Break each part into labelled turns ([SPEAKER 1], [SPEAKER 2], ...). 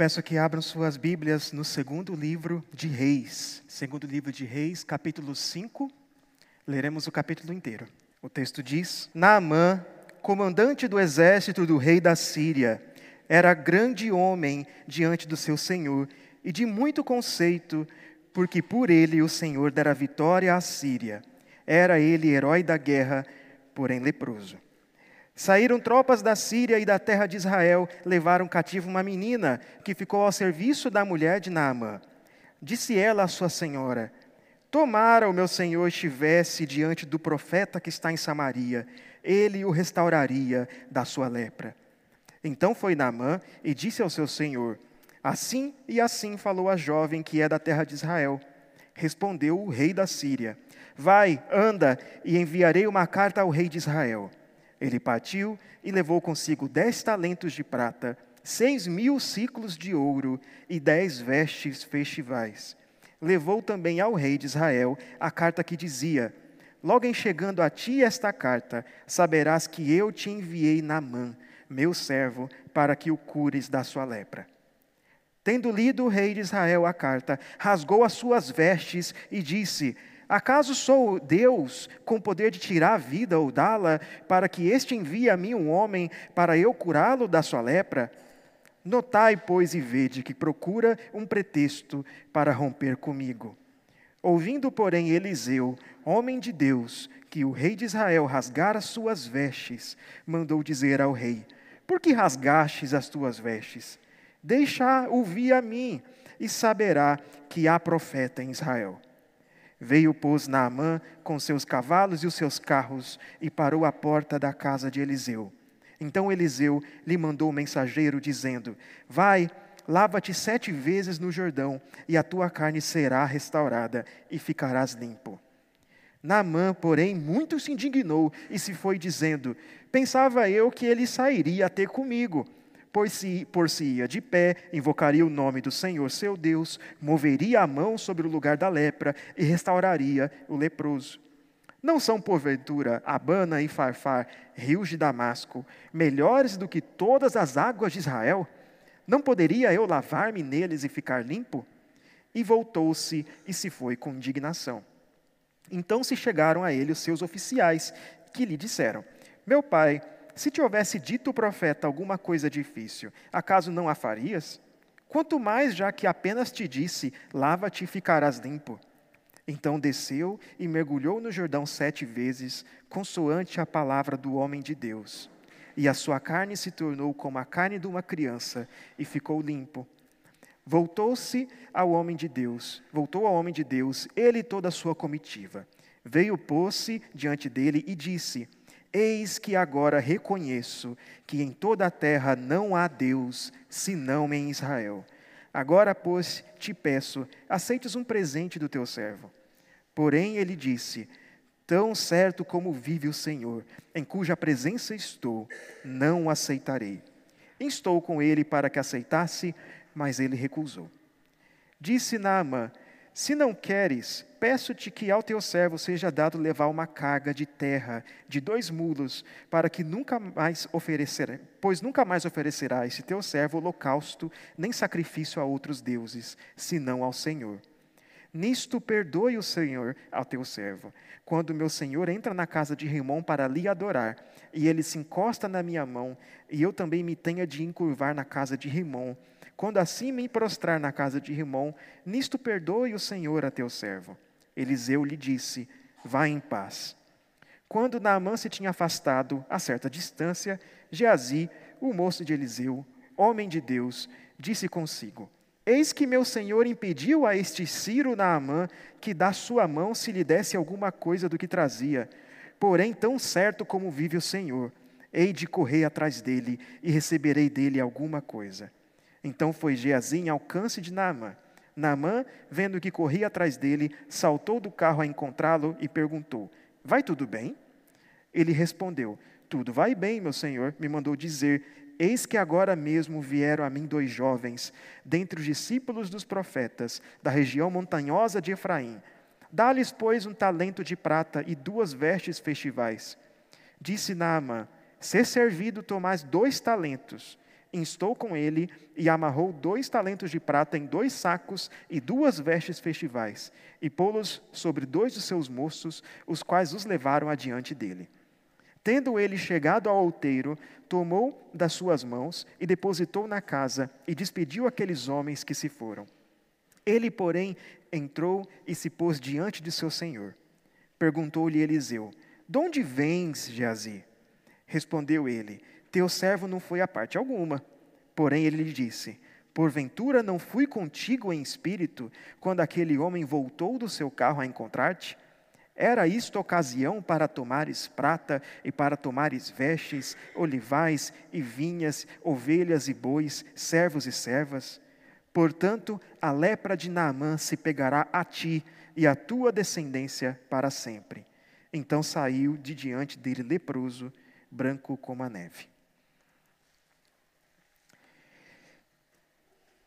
[SPEAKER 1] peço que abram suas Bíblias no segundo livro de Reis. Segundo livro de Reis, capítulo 5. Leremos o capítulo inteiro. O texto diz: Naamã, comandante do exército do rei da Síria, era grande homem diante do seu senhor e de muito conceito, porque por ele o Senhor dera vitória à Síria. Era ele herói da guerra, porém leproso. Saíram tropas da Síria e da terra de Israel, levaram cativo uma menina que ficou ao serviço da mulher de Naamã. Disse ela à sua senhora: Tomara o meu senhor estivesse diante do profeta que está em Samaria, ele o restauraria da sua lepra. Então foi Naamã e disse ao seu senhor: Assim e assim falou a jovem que é da terra de Israel. Respondeu o rei da Síria: Vai, anda, e enviarei uma carta ao rei de Israel. Ele partiu e levou consigo dez talentos de prata, seis mil ciclos de ouro e dez vestes festivais. Levou também ao rei de Israel a carta que dizia: Logo em chegando a ti esta carta, saberás que eu te enviei Naamã, meu servo, para que o cures da sua lepra. Tendo lido o rei de Israel a carta, rasgou as suas vestes e disse: Acaso sou Deus com poder de tirar a vida ou dá-la, para que este envie a mim um homem para eu curá-lo da sua lepra? Notai, pois, e vede que procura um pretexto para romper comigo. Ouvindo, porém, Eliseu, homem de Deus, que o rei de Israel rasgara suas vestes, mandou dizer ao rei: Por que rasgastes as tuas vestes? Deixa ouvir a mim, e saberá que há profeta em Israel. Veio, pois, Naamã com seus cavalos e os seus carros e parou à porta da casa de Eliseu. Então Eliseu lhe mandou um mensageiro, dizendo: Vai, lava-te sete vezes no Jordão, e a tua carne será restaurada, e ficarás limpo. Naamã, porém, muito se indignou e se foi dizendo: Pensava eu que ele sairia a ter comigo pois se por si ia de pé, invocaria o nome do Senhor seu Deus, moveria a mão sobre o lugar da lepra e restauraria o leproso. Não são, porventura, Abana e Farfar, rios de Damasco, melhores do que todas as águas de Israel? Não poderia eu lavar-me neles e ficar limpo? E voltou-se e se foi com indignação. Então se chegaram a ele os seus oficiais, que lhe disseram: Meu pai, se te houvesse dito o profeta alguma coisa difícil, acaso não a farias? Quanto mais já que apenas te disse: lava-te e ficarás limpo. Então desceu e mergulhou no Jordão sete vezes, consoante a palavra do homem de Deus. E a sua carne se tornou como a carne de uma criança, e ficou limpo. Voltou-se ao homem de Deus, voltou ao homem de Deus, ele e toda a sua comitiva. Veio, pôs-se diante dele e disse: Eis que agora reconheço que em toda a terra não há Deus, senão em Israel. Agora, pois, te peço, aceites um presente do teu servo. Porém, ele disse: Tão certo como vive o Senhor, em cuja presença estou, não aceitarei. Instou com ele para que aceitasse, mas ele recusou. Disse Naamã: Se não queres, peço-te que ao teu servo seja dado levar uma carga de terra de dois mulos, para que nunca mais oferecerá, pois nunca mais oferecerá esse teu servo holocausto, nem sacrifício a outros deuses, senão ao Senhor. Nisto perdoe o Senhor ao teu servo. Quando meu senhor entra na casa de Rimon para lhe adorar, e ele se encosta na minha mão, e eu também me tenha de encurvar na casa de Rimon, quando assim me prostrar na casa de Rimon, nisto perdoe o Senhor a teu servo. Eliseu lhe disse: Vá em paz. Quando Naamã se tinha afastado a certa distância, Geazi, o moço de Eliseu, homem de Deus, disse consigo: Eis que meu senhor impediu a este Ciro Naamã que da sua mão se lhe desse alguma coisa do que trazia. Porém, tão certo como vive o Senhor, hei de correr atrás dele e receberei dele alguma coisa. Então foi Geazi em alcance de Naamã Naamã, vendo que corria atrás dele, saltou do carro a encontrá-lo e perguntou: Vai tudo bem? Ele respondeu: Tudo vai bem, meu senhor. Me mandou dizer: Eis que agora mesmo vieram a mim dois jovens, dentre os discípulos dos profetas, da região montanhosa de Efraim. Dá-lhes, pois, um talento de prata e duas vestes festivais. Disse Naamã: Ser servido tomais dois talentos instou com ele e amarrou dois talentos de prata em dois sacos e duas vestes festivais, e pô-los sobre dois de seus moços, os quais os levaram adiante dele. Tendo ele chegado ao outeiro, tomou das suas mãos e depositou na casa, e despediu aqueles homens que se foram. Ele, porém, entrou e se pôs diante de seu senhor. Perguntou-lhe Eliseu: De onde vens, Geazi? Respondeu ele: teu servo não foi a parte alguma. Porém, ele lhe disse: Porventura não fui contigo em espírito quando aquele homem voltou do seu carro a encontrar-te? Era isto ocasião para tomares prata e para tomares vestes, olivais e vinhas, ovelhas e bois, servos e servas? Portanto, a lepra de Naamã se pegará a ti e a tua descendência para sempre. Então saiu de diante dele leproso, branco como a neve.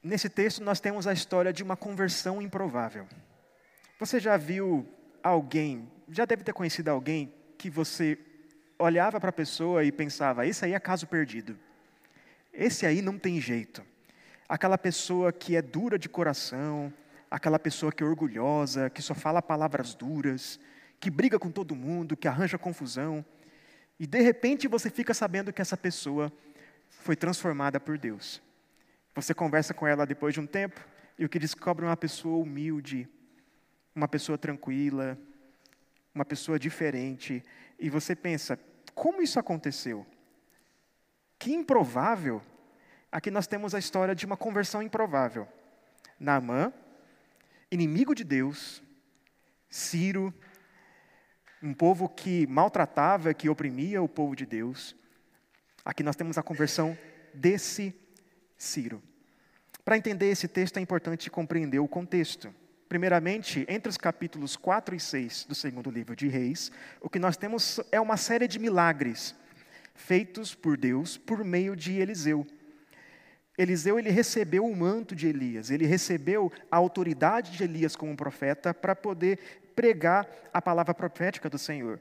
[SPEAKER 1] Nesse texto, nós temos a história de uma conversão improvável. Você já viu alguém, já deve ter conhecido alguém que você olhava para a pessoa e pensava: esse aí é caso perdido. Esse aí não tem jeito. Aquela pessoa que é dura de coração, aquela pessoa que é orgulhosa, que só fala palavras duras, que briga com todo mundo, que arranja confusão. E de repente você fica sabendo que essa pessoa foi transformada por Deus. Você conversa com ela depois de um tempo e o que descobre é uma pessoa humilde, uma pessoa tranquila, uma pessoa diferente. E você pensa: como isso aconteceu? Que improvável. Aqui nós temos a história de uma conversão improvável. Naamã, inimigo de Deus, Ciro, um povo que maltratava, que oprimia o povo de Deus. Aqui nós temos a conversão desse Ciro. Para entender esse texto é importante compreender o contexto. Primeiramente, entre os capítulos 4 e 6 do segundo livro de Reis, o que nós temos é uma série de milagres feitos por Deus por meio de Eliseu. Eliseu ele recebeu o manto de Elias, ele recebeu a autoridade de Elias como profeta para poder pregar a palavra profética do Senhor.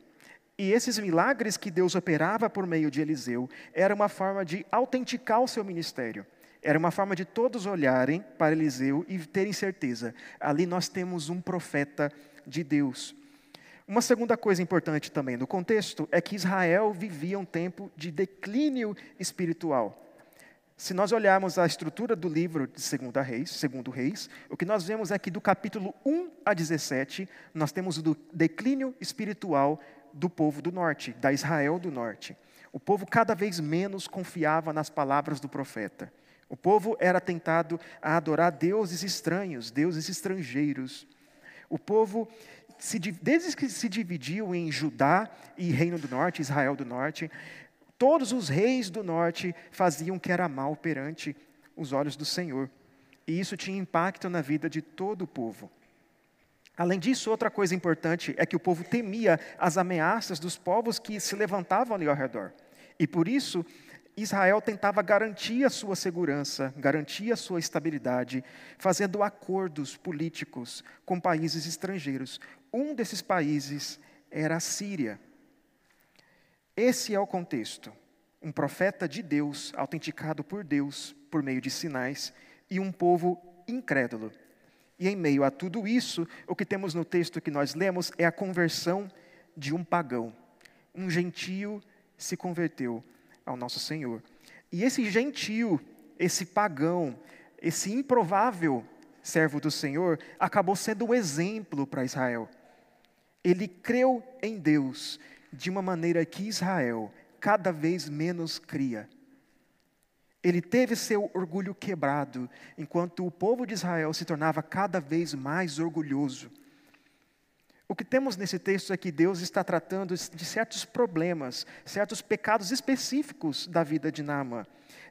[SPEAKER 1] E esses milagres que Deus operava por meio de Eliseu era uma forma de autenticar o seu ministério. Era uma forma de todos olharem para Eliseu e terem certeza: ali nós temos um profeta de Deus. Uma segunda coisa importante também no contexto é que Israel vivia um tempo de declínio espiritual. Se nós olharmos a estrutura do livro de Segunda Reis, Segundo Reis, o que nós vemos é que do capítulo 1 a 17, nós temos o declínio espiritual do povo do norte, da Israel do norte. O povo cada vez menos confiava nas palavras do profeta. O povo era tentado a adorar deuses estranhos, deuses estrangeiros. O povo, se, desde que se dividiu em Judá e Reino do Norte, Israel do Norte, todos os reis do norte faziam o que era mal perante os olhos do Senhor. E isso tinha impacto na vida de todo o povo. Além disso, outra coisa importante é que o povo temia as ameaças dos povos que se levantavam ali ao redor. E por isso, Israel tentava garantir a sua segurança, garantir a sua estabilidade, fazendo acordos políticos com países estrangeiros. Um desses países era a Síria. Esse é o contexto. Um profeta de Deus, autenticado por Deus por meio de sinais, e um povo incrédulo. E em meio a tudo isso, o que temos no texto que nós lemos é a conversão de um pagão. Um gentio se converteu ao nosso Senhor. E esse gentio, esse pagão, esse improvável servo do Senhor, acabou sendo um exemplo para Israel. Ele creu em Deus de uma maneira que Israel cada vez menos cria. Ele teve seu orgulho quebrado, enquanto o povo de Israel se tornava cada vez mais orgulhoso. O que temos nesse texto é que Deus está tratando de certos problemas, certos pecados específicos da vida de Naamã.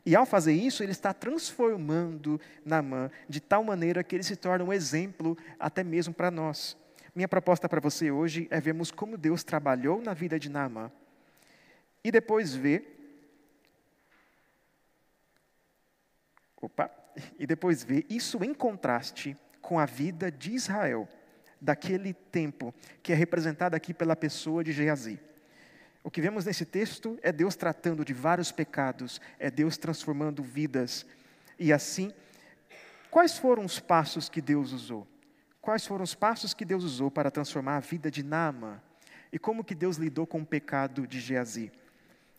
[SPEAKER 1] E ao fazer isso, ele está transformando Naamã de tal maneira que ele se torna um exemplo até mesmo para nós. Minha proposta para você hoje é vermos como Deus trabalhou na vida de Naamã e depois ver Opa, e depois ver isso em contraste com a vida de Israel daquele tempo, que é representado aqui pela pessoa de Geazi. O que vemos nesse texto é Deus tratando de vários pecados, é Deus transformando vidas. E assim, quais foram os passos que Deus usou? Quais foram os passos que Deus usou para transformar a vida de Naamã? E como que Deus lidou com o pecado de Geazi?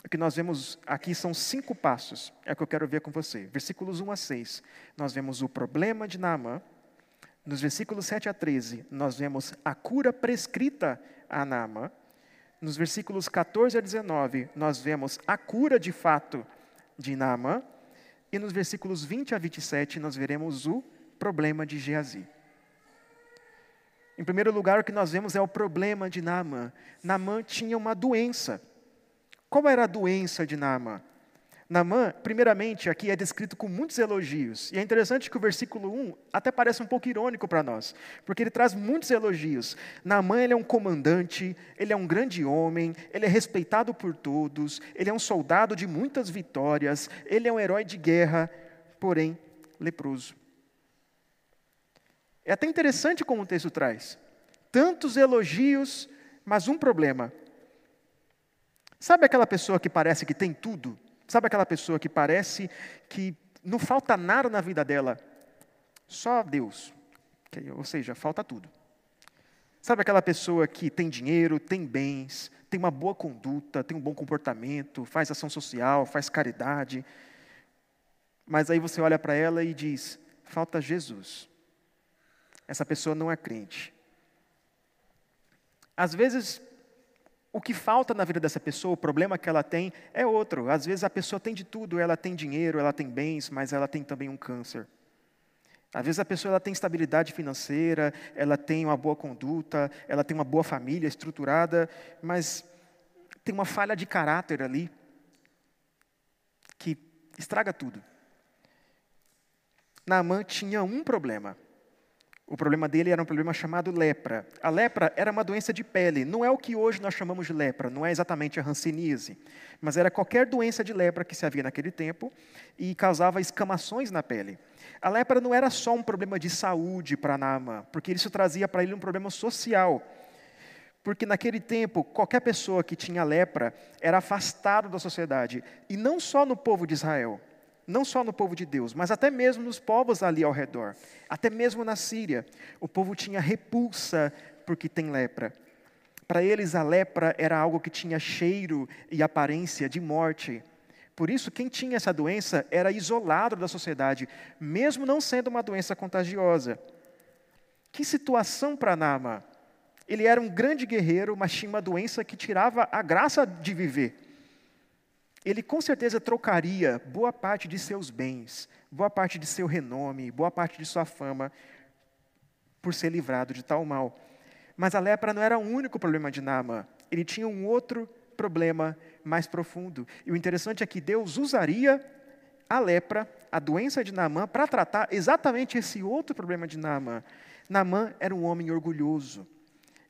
[SPEAKER 1] O que nós vemos aqui são cinco passos, é o que eu quero ver com você. Versículos 1 a 6, nós vemos o problema de Naamã. Nos versículos 7 a 13, nós vemos a cura prescrita a Naamã. Nos versículos 14 a 19, nós vemos a cura de fato de Naamã. E nos versículos 20 a 27, nós veremos o problema de Geazi. Em primeiro lugar, o que nós vemos é o problema de Naamã. Naamã tinha uma doença. Qual era a doença de Naamã? Naamã, primeiramente, aqui é descrito com muitos elogios. E é interessante que o versículo 1 até parece um pouco irônico para nós, porque ele traz muitos elogios. Naamã ele é um comandante, ele é um grande homem, ele é respeitado por todos, ele é um soldado de muitas vitórias, ele é um herói de guerra, porém leproso. É até interessante como o texto traz. Tantos elogios, mas um problema. Sabe aquela pessoa que parece que tem tudo? Sabe aquela pessoa que parece que não falta nada na vida dela? Só Deus. Ou seja, falta tudo. Sabe aquela pessoa que tem dinheiro, tem bens, tem uma boa conduta, tem um bom comportamento, faz ação social, faz caridade, mas aí você olha para ela e diz: falta Jesus. Essa pessoa não é crente. Às vezes, o que falta na vida dessa pessoa, o problema que ela tem, é outro. Às vezes a pessoa tem de tudo, ela tem dinheiro, ela tem bens, mas ela tem também um câncer. Às vezes a pessoa ela tem estabilidade financeira, ela tem uma boa conduta, ela tem uma boa família estruturada, mas tem uma falha de caráter ali que estraga tudo. Naamã tinha um problema. O problema dele era um problema chamado lepra. A lepra era uma doença de pele. Não é o que hoje nós chamamos de lepra, não é exatamente a hanseníase, mas era qualquer doença de lepra que se havia naquele tempo e causava escamações na pele. A lepra não era só um problema de saúde para Naamã, porque isso trazia para ele um problema social. Porque naquele tempo, qualquer pessoa que tinha lepra era afastado da sociedade, e não só no povo de Israel não só no povo de Deus, mas até mesmo nos povos ali ao redor, até mesmo na Síria, o povo tinha repulsa porque tem lepra. Para eles, a lepra era algo que tinha cheiro e aparência de morte. Por isso, quem tinha essa doença era isolado da sociedade, mesmo não sendo uma doença contagiosa. Que situação para Nama! Ele era um grande guerreiro, mas tinha uma doença que tirava a graça de viver ele com certeza trocaria boa parte de seus bens, boa parte de seu renome, boa parte de sua fama, por ser livrado de tal mal. Mas a lepra não era o único problema de Naamã. Ele tinha um outro problema mais profundo. E o interessante é que Deus usaria a lepra, a doença de Naamã, para tratar exatamente esse outro problema de Naamã. Naamã era um homem orgulhoso.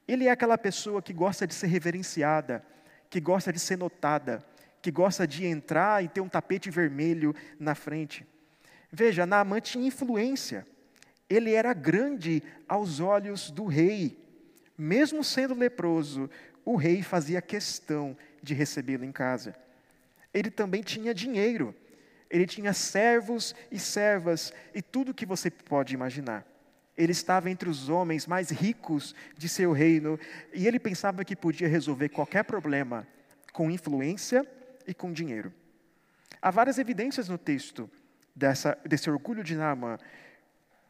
[SPEAKER 1] Ele é aquela pessoa que gosta de ser reverenciada, que gosta de ser notada, que gosta de entrar e ter um tapete vermelho na frente. Veja, Naamã tinha influência. Ele era grande aos olhos do rei. Mesmo sendo leproso, o rei fazia questão de recebê-lo em casa. Ele também tinha dinheiro. Ele tinha servos e servas e tudo que você pode imaginar. Ele estava entre os homens mais ricos de seu reino e ele pensava que podia resolver qualquer problema com influência e com dinheiro. Há várias evidências no texto dessa, desse orgulho de Naamã.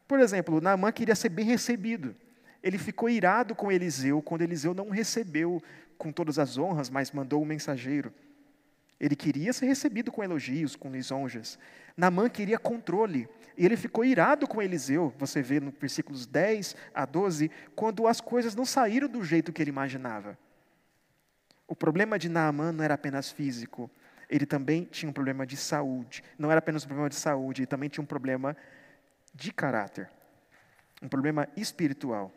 [SPEAKER 1] Por exemplo, Naamã queria ser bem recebido. Ele ficou irado com Eliseu quando Eliseu não recebeu com todas as honras, mas mandou o um mensageiro. Ele queria ser recebido com elogios, com lisonjas. Naamã queria controle. E ele ficou irado com Eliseu, você vê no versículos 10 a 12, quando as coisas não saíram do jeito que ele imaginava. O problema de Naamã não era apenas físico, ele também tinha um problema de saúde. Não era apenas um problema de saúde, ele também tinha um problema de caráter, um problema espiritual.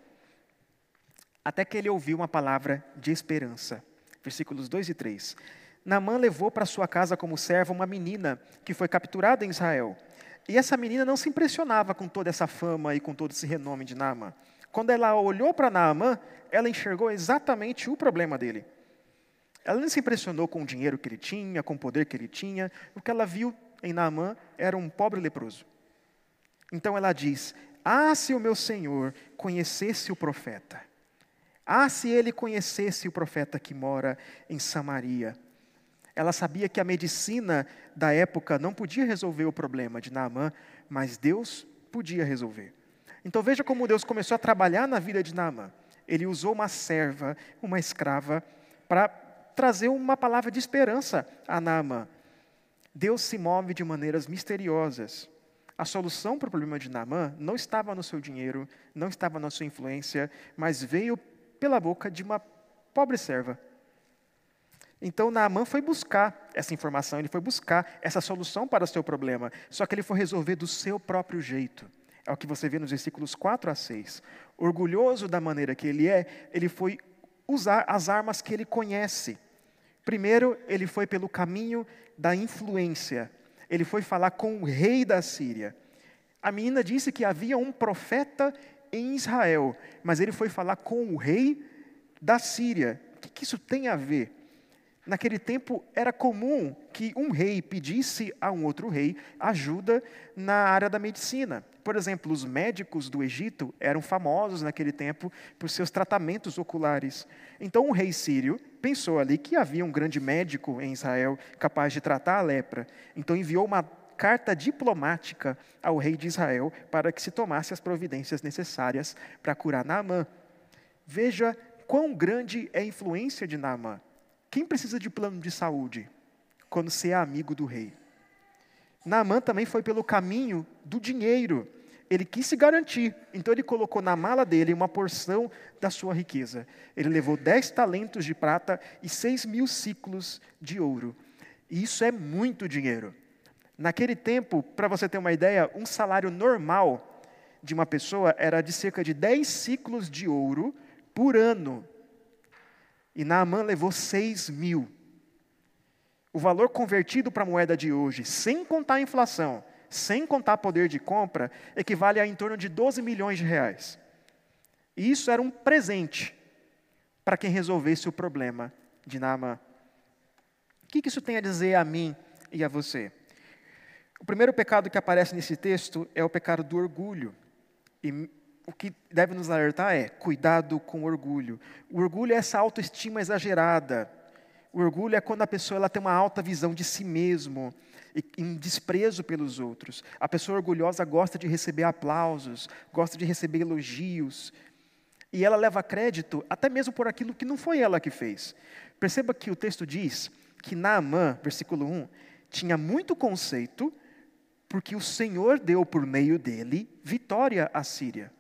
[SPEAKER 1] Até que ele ouviu uma palavra de esperança. Versículos 2 e 3. Naamã levou para sua casa como serva uma menina que foi capturada em Israel. E essa menina não se impressionava com toda essa fama e com todo esse renome de Naamã. Quando ela olhou para Naamã, ela enxergou exatamente o problema dele. Ela não se impressionou com o dinheiro que ele tinha, com o poder que ele tinha. O que ela viu em Naamã era um pobre leproso. Então ela diz: Ah, se o meu senhor conhecesse o profeta. Ah, se ele conhecesse o profeta que mora em Samaria. Ela sabia que a medicina da época não podia resolver o problema de Naamã, mas Deus podia resolver. Então veja como Deus começou a trabalhar na vida de Naamã. Ele usou uma serva, uma escrava, para trazer uma palavra de esperança a Naamã. Deus se move de maneiras misteriosas. A solução para o problema de Naamã não estava no seu dinheiro, não estava na sua influência, mas veio pela boca de uma pobre serva. Então Naamã foi buscar essa informação, ele foi buscar essa solução para o seu problema, só que ele foi resolver do seu próprio jeito. É o que você vê nos versículos 4 a 6. Orgulhoso da maneira que ele é, ele foi usar as armas que ele conhece. Primeiro, ele foi pelo caminho da influência. Ele foi falar com o rei da Síria. A menina disse que havia um profeta em Israel, mas ele foi falar com o rei da Síria. O que, isso tem a ver? Naquele tempo era comum que um rei pedisse a um outro rei ajuda na área da medicina. Por exemplo, os médicos do Egito eram famosos naquele tempo por seus tratamentos oculares. Então, o rei sírio pensou ali que havia um grande médico em Israel capaz de tratar a lepra. Então, enviou uma carta diplomática ao rei de Israel para que se tomasse as providências necessárias para curar Naamã. Veja quão grande é a influência de Naamã. Quem precisa de plano de saúde quando se é amigo do rei? Naamã também foi pelo caminho do dinheiro. Ele quis se garantir, então ele colocou na mala dele uma porção da sua riqueza. Ele levou dez talentos de prata e seis mil ciclos de ouro. E isso é muito dinheiro. Naquele tempo, para você ter uma ideia, um salário normal de uma pessoa era de cerca de 10 ciclos de ouro por ano. E Naamã levou 6 mil o valor convertido para a moeda de hoje, sem contar a inflação, sem contar poder de compra, equivale a em torno de 12 milhões de reais. E isso era um presente para quem resolvesse o problema de Naamã. O que isso tem a dizer a mim e a você? O primeiro pecado que aparece nesse texto é o pecado do orgulho. E o que deve nos alertar é: cuidado com o orgulho. O orgulho é essa autoestima exagerada, o orgulho é quando a pessoa ela tem uma alta visão de si mesmo, em desprezo pelos outros. A pessoa orgulhosa gosta de receber aplausos, gosta de receber elogios, e ela leva crédito até mesmo por aquilo que não foi ela que fez. Perceba que o texto diz que Naamã, versículo 1, tinha muito conceito, porque o Senhor deu por meio dele vitória à Síria.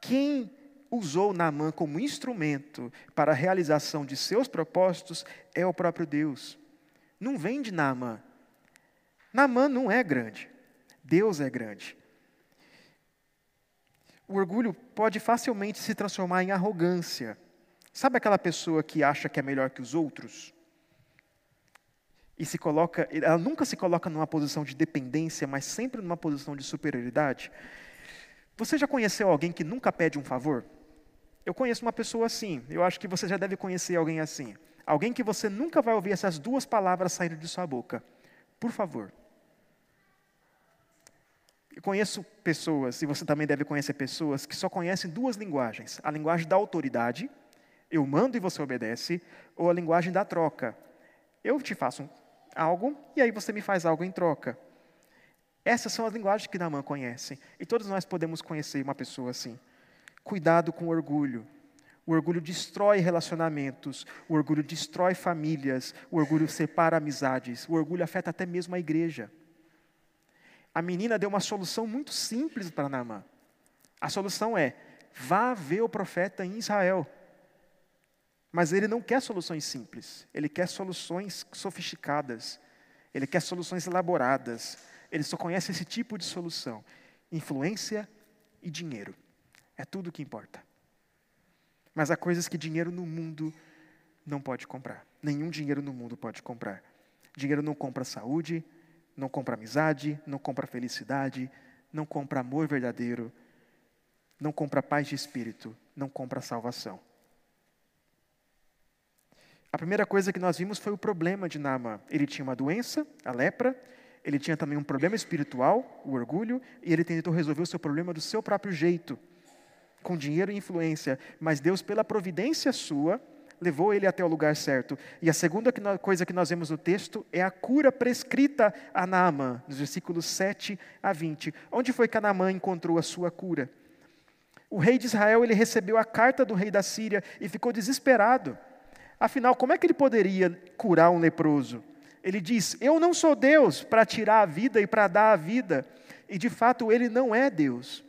[SPEAKER 1] Quem usou Naamã como instrumento para a realização de seus propósitos é o próprio Deus. Não vem de Naamã. Naamã não é grande. Deus é grande. O orgulho pode facilmente se transformar em arrogância. Sabe aquela pessoa que acha que é melhor que os outros? E se coloca, ela nunca se coloca numa posição de dependência, mas sempre numa posição de superioridade. Você já conheceu alguém que nunca pede um favor? Eu conheço uma pessoa assim, eu acho que você já deve conhecer alguém assim. Alguém que você nunca vai ouvir essas duas palavras saindo de sua boca. Por favor. Eu conheço pessoas, e você também deve conhecer pessoas, que só conhecem duas linguagens: a linguagem da autoridade, eu mando e você obedece, ou a linguagem da troca. Eu te faço algo e aí você me faz algo em troca. Essas são as linguagens que Naamã conhece. E todos nós podemos conhecer uma pessoa assim. Cuidado com o orgulho. O orgulho destrói relacionamentos, o orgulho destrói famílias, o orgulho separa amizades, o orgulho afeta até mesmo a igreja. A menina deu uma solução muito simples para Naamã. A solução é: vá ver o profeta em Israel. Mas ele não quer soluções simples, ele quer soluções sofisticadas, ele quer soluções elaboradas. Ele só conhece esse tipo de solução: influência e dinheiro. É tudo o que importa. Mas há coisas que dinheiro no mundo não pode comprar. Nenhum dinheiro no mundo pode comprar. Dinheiro não compra saúde, não compra amizade, não compra felicidade, não compra amor verdadeiro, não compra paz de espírito, não compra salvação. A primeira coisa que nós vimos foi o problema de Naamã. Ele tinha uma doença, a lepra, ele tinha também um problema espiritual, o orgulho, e ele tentou resolver o seu problema do seu próprio jeito, com dinheiro e influência. Mas Deus, pela providência sua, levou ele até o lugar certo. E a segunda coisa que nós vemos no texto é a cura prescrita a Naamã, nos versículos 7 a 20. Onde foi que Naamã encontrou a sua cura? O rei de Israel ele recebeu a carta do rei da Síria e ficou desesperado. Afinal, como é que ele poderia curar um leproso? Ele diz: Eu não sou Deus para tirar a vida e para dar a vida. E de fato ele não é Deus.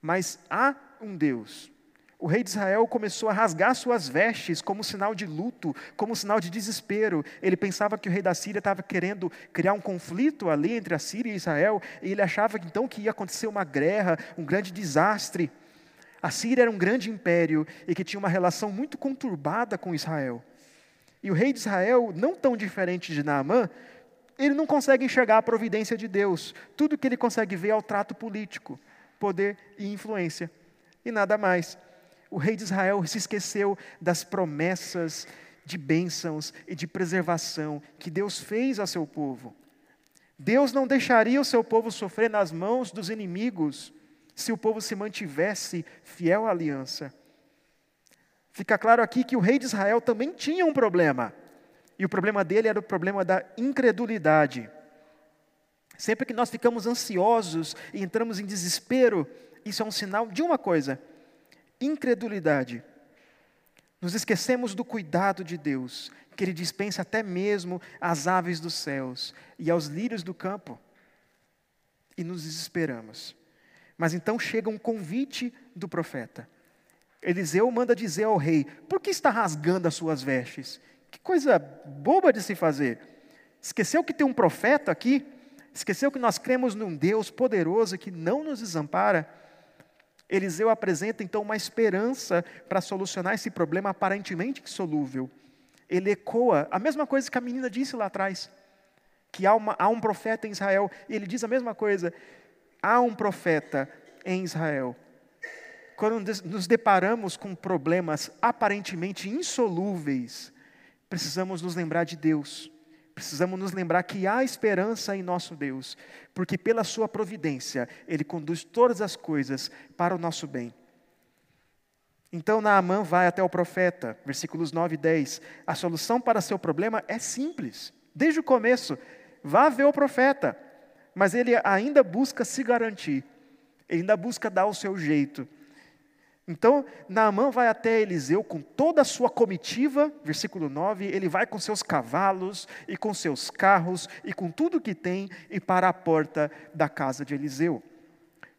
[SPEAKER 1] Mas há um Deus. O rei de Israel começou a rasgar suas vestes como sinal de luto, como sinal de desespero. Ele pensava que o rei da Síria estava querendo criar um conflito ali entre a Síria e Israel, e ele achava então que ia acontecer uma guerra, um grande desastre. A Síria era um grande império e que tinha uma relação muito conturbada com Israel. E o rei de Israel, não tão diferente de Naamã, ele não consegue enxergar a providência de Deus. Tudo que ele consegue ver é o trato político, poder e influência. E nada mais. O rei de Israel se esqueceu das promessas de bênçãos e de preservação que Deus fez a seu povo. Deus não deixaria o seu povo sofrer nas mãos dos inimigos se o povo se mantivesse fiel à aliança. Fica claro aqui que o rei de Israel também tinha um problema. E o problema dele era o problema da incredulidade. Sempre que nós ficamos ansiosos e entramos em desespero, isso é um sinal de uma coisa: incredulidade. Nos esquecemos do cuidado de Deus, que Ele dispensa até mesmo às aves dos céus e aos lírios do campo, e nos desesperamos. Mas então chega um convite do profeta. Eliseu manda dizer ao rei: Por que está rasgando as suas vestes? Que coisa boba de se fazer. Esqueceu que tem um profeta aqui? Esqueceu que nós cremos num Deus poderoso que não nos desampara? Eliseu apresenta então uma esperança para solucionar esse problema aparentemente insolúvel. Ele ecoa a mesma coisa que a menina disse lá atrás, que há, uma, há um profeta em Israel, e ele diz a mesma coisa: há um profeta em Israel. Quando nos deparamos com problemas aparentemente insolúveis, precisamos nos lembrar de Deus. Precisamos nos lembrar que há esperança em nosso Deus, porque pela Sua providência, Ele conduz todas as coisas para o nosso bem. Então Naamã vai até o profeta, versículos 9 e 10. A solução para seu problema é simples. Desde o começo, vá ver o profeta mas ele ainda busca se garantir, ele ainda busca dar o seu jeito. Então, Naamã vai até Eliseu com toda a sua comitiva, versículo 9, ele vai com seus cavalos e com seus carros e com tudo que tem e para a porta da casa de Eliseu.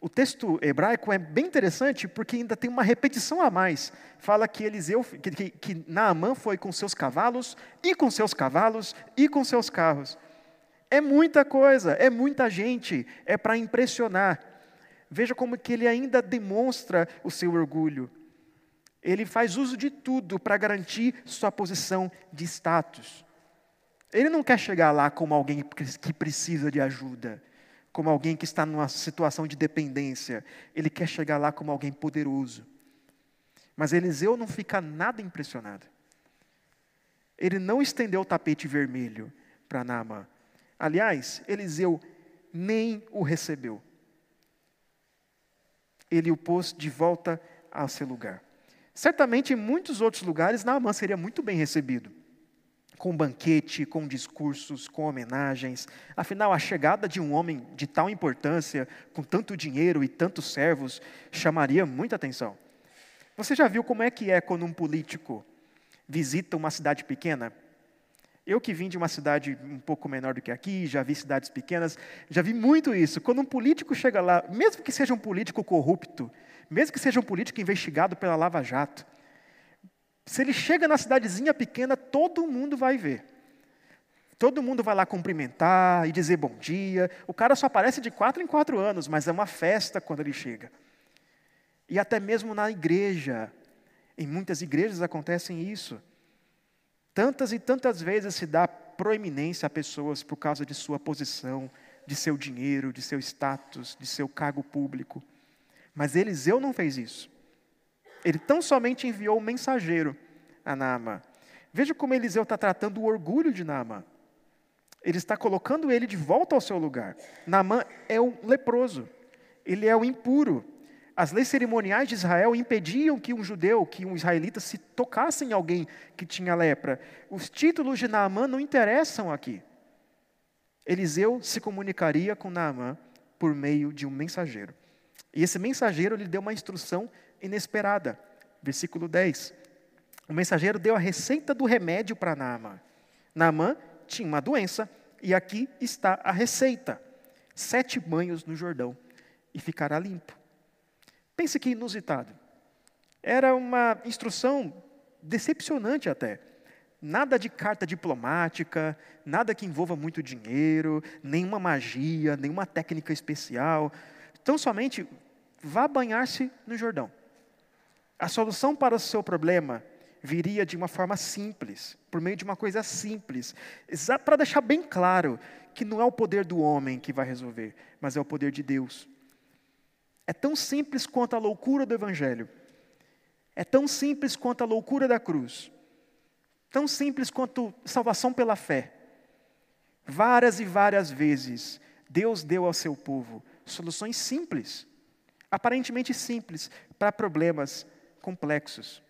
[SPEAKER 1] O texto hebraico é bem interessante porque ainda tem uma repetição a mais. Fala que Eliseu, que, que, que Naamã foi com seus cavalos e com seus cavalos e com seus carros. É muita coisa, é muita gente, é para impressionar. Veja como que ele ainda demonstra o seu orgulho. Ele faz uso de tudo para garantir sua posição de status. Ele não quer chegar lá como alguém que precisa de ajuda, como alguém que está numa situação de dependência. Ele quer chegar lá como alguém poderoso. Mas Eliseu não fica nada impressionado. Ele não estendeu o tapete vermelho para Naamã. Aliás, Eliseu nem o recebeu. Ele o pôs de volta ao seu lugar. Certamente em muitos outros lugares Naamã seria muito bem recebido, com banquete, com discursos, com homenagens. Afinal, a chegada de um homem de tal importância, com tanto dinheiro e tantos servos, chamaria muita atenção. Você já viu como é que é quando um político visita uma cidade pequena? Eu que vim de uma cidade um pouco menor do que aqui, já vi cidades pequenas, já vi muito isso. Quando um político chega lá, mesmo que seja um político corrupto, mesmo que seja um político investigado pela Lava Jato, se ele chega na cidadezinha pequena, todo mundo vai ver. Todo mundo vai lá cumprimentar e dizer bom dia. O cara só aparece de quatro em quatro anos, mas é uma festa quando ele chega. E até mesmo na igreja, em muitas igrejas acontecem isso. Tantas e tantas vezes se dá proeminência a pessoas por causa de sua posição, de seu dinheiro, de seu status, de seu cargo público. Mas Eliseu não fez isso. Ele tão somente enviou um mensageiro a Naamã. Veja como Eliseu está tratando o orgulho de Naamã. Ele está colocando ele de volta ao seu lugar. Naamã é um leproso, ele é o impuro. As leis cerimoniais de Israel impediam que um judeu, que um israelita se tocasse em alguém que tinha lepra. Os títulos de Naamã não interessam aqui. Eliseu se comunicaria com Naamã por meio de um mensageiro. E esse mensageiro lhe deu uma instrução inesperada. Versículo 10. O mensageiro deu a receita do remédio para Naamã. Naamã tinha uma doença e aqui está a receita: sete banhos no Jordão e ficará limpo. Pense que inusitado. Era uma instrução decepcionante até. Nada de carta diplomática, nada que envolva muito dinheiro, nenhuma magia, nenhuma técnica especial. Então, somente vá banhar-se no Jordão. A solução para o seu problema viria de uma forma simples, por meio de uma coisa simples, para deixar bem claro que não é o poder do homem que vai resolver, mas é o poder de Deus. É tão simples quanto a loucura do Evangelho, é tão simples quanto a loucura da cruz. Tão simples quanto salvação pela fé. Várias e várias vezes, Deus deu ao seu povo soluções simples, aparentemente simples, para problemas complexos.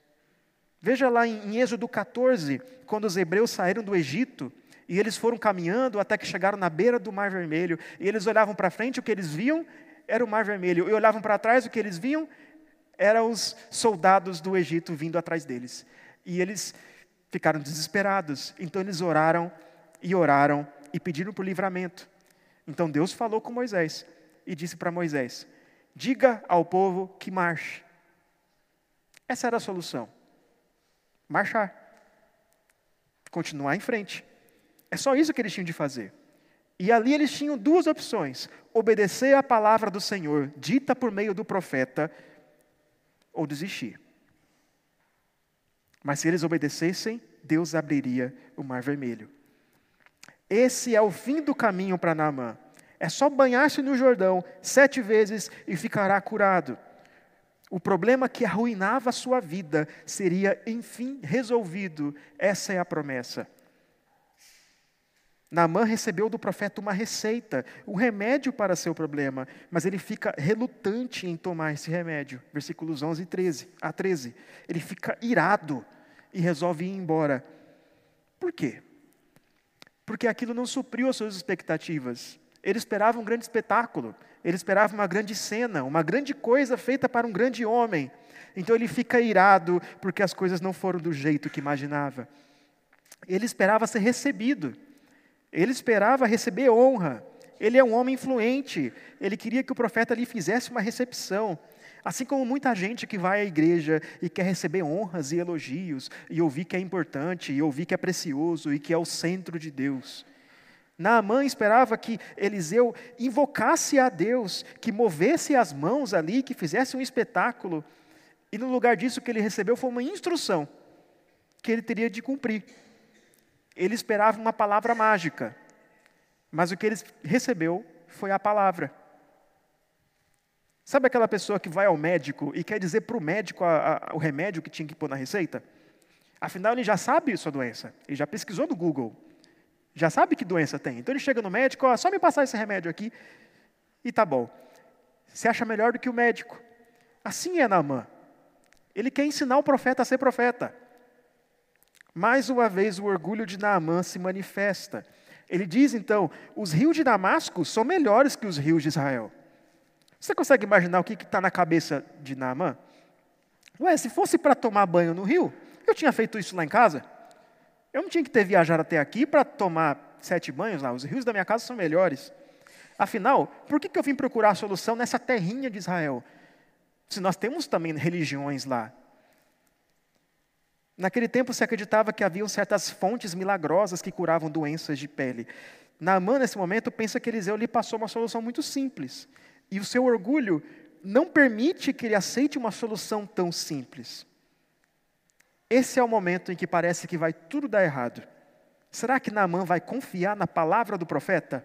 [SPEAKER 1] Veja lá em Êxodo 14, quando os hebreus saíram do Egito, e eles foram caminhando até que chegaram na beira do Mar Vermelho, e eles olhavam para frente, o que eles viam era o Mar Vermelho, e olhavam para trás, o que eles viam eram os soldados do Egito vindo atrás deles. E eles ficaram desesperados. Então eles oraram e oraram e pediram por livramento. Então Deus falou com Moisés e disse para Moisés: Diga ao povo que marche. Essa era a solução. Marchar. Continuar em frente. É só isso que eles tinham de fazer. E ali eles tinham duas opções: obedecer à palavra do Senhor, dita por meio do profeta, ou desistir. Mas se eles obedecessem, Deus abriria o mar vermelho. Esse é o fim do caminho para Naamã. É só banhar-se no Jordão sete vezes e ficará curado. O problema que arruinava a sua vida seria, enfim, resolvido. Essa é a promessa. Naamã recebeu do profeta uma receita, um remédio para seu problema, mas ele fica relutante em tomar esse remédio. Versículos 11 e 13, a 13. Ele fica irado e resolve ir embora. Por quê? Porque aquilo não supriu as suas expectativas. Ele esperava um grande espetáculo, ele esperava uma grande cena, uma grande coisa feita para um grande homem. Então ele fica irado porque as coisas não foram do jeito que imaginava. Ele esperava ser recebido, ele esperava receber honra. Ele é um homem influente, ele queria que o profeta lhe fizesse uma recepção. Assim como muita gente que vai à igreja e quer receber honras e elogios, e ouvir que é importante, e ouvir que é precioso, e que é o centro de Deus. Naamã esperava que Eliseu invocasse a Deus, que movesse as mãos ali, que fizesse um espetáculo, e no lugar disso o que ele recebeu foi uma instrução que ele teria de cumprir. Ele esperava uma palavra mágica, mas o que ele recebeu foi a palavra. Sabe aquela pessoa que vai ao médico e quer dizer para o médico a, a, o remédio que tinha que pôr na receita? Afinal, ele já sabe sua doença, ele já pesquisou no Google, já sabe que doença tem. Então ele chega no médico, ó, só me passar esse remédio aqui e tá bom. Se acha melhor do que o médico. Assim é Naamã. Ele quer ensinar o profeta a ser profeta. Mais uma vez o orgulho de Naamã se manifesta. Ele diz então: os rios de Damasco são melhores que os rios de Israel. Você consegue imaginar o que está na cabeça de Naamã? Ué, se fosse para tomar banho no rio, eu tinha feito isso lá em casa. Eu não tinha que ter viajado até aqui para tomar sete banhos lá. Os rios da minha casa são melhores. Afinal, por que, que eu vim procurar a solução nessa terrinha de Israel? Se nós temos também religiões lá. Naquele tempo se acreditava que haviam certas fontes milagrosas que curavam doenças de pele. Naamã, nesse momento, pensa que Eliseu lhe passou uma solução muito simples. E o seu orgulho não permite que ele aceite uma solução tão simples. Esse é o momento em que parece que vai tudo dar errado. Será que Naamã vai confiar na palavra do profeta?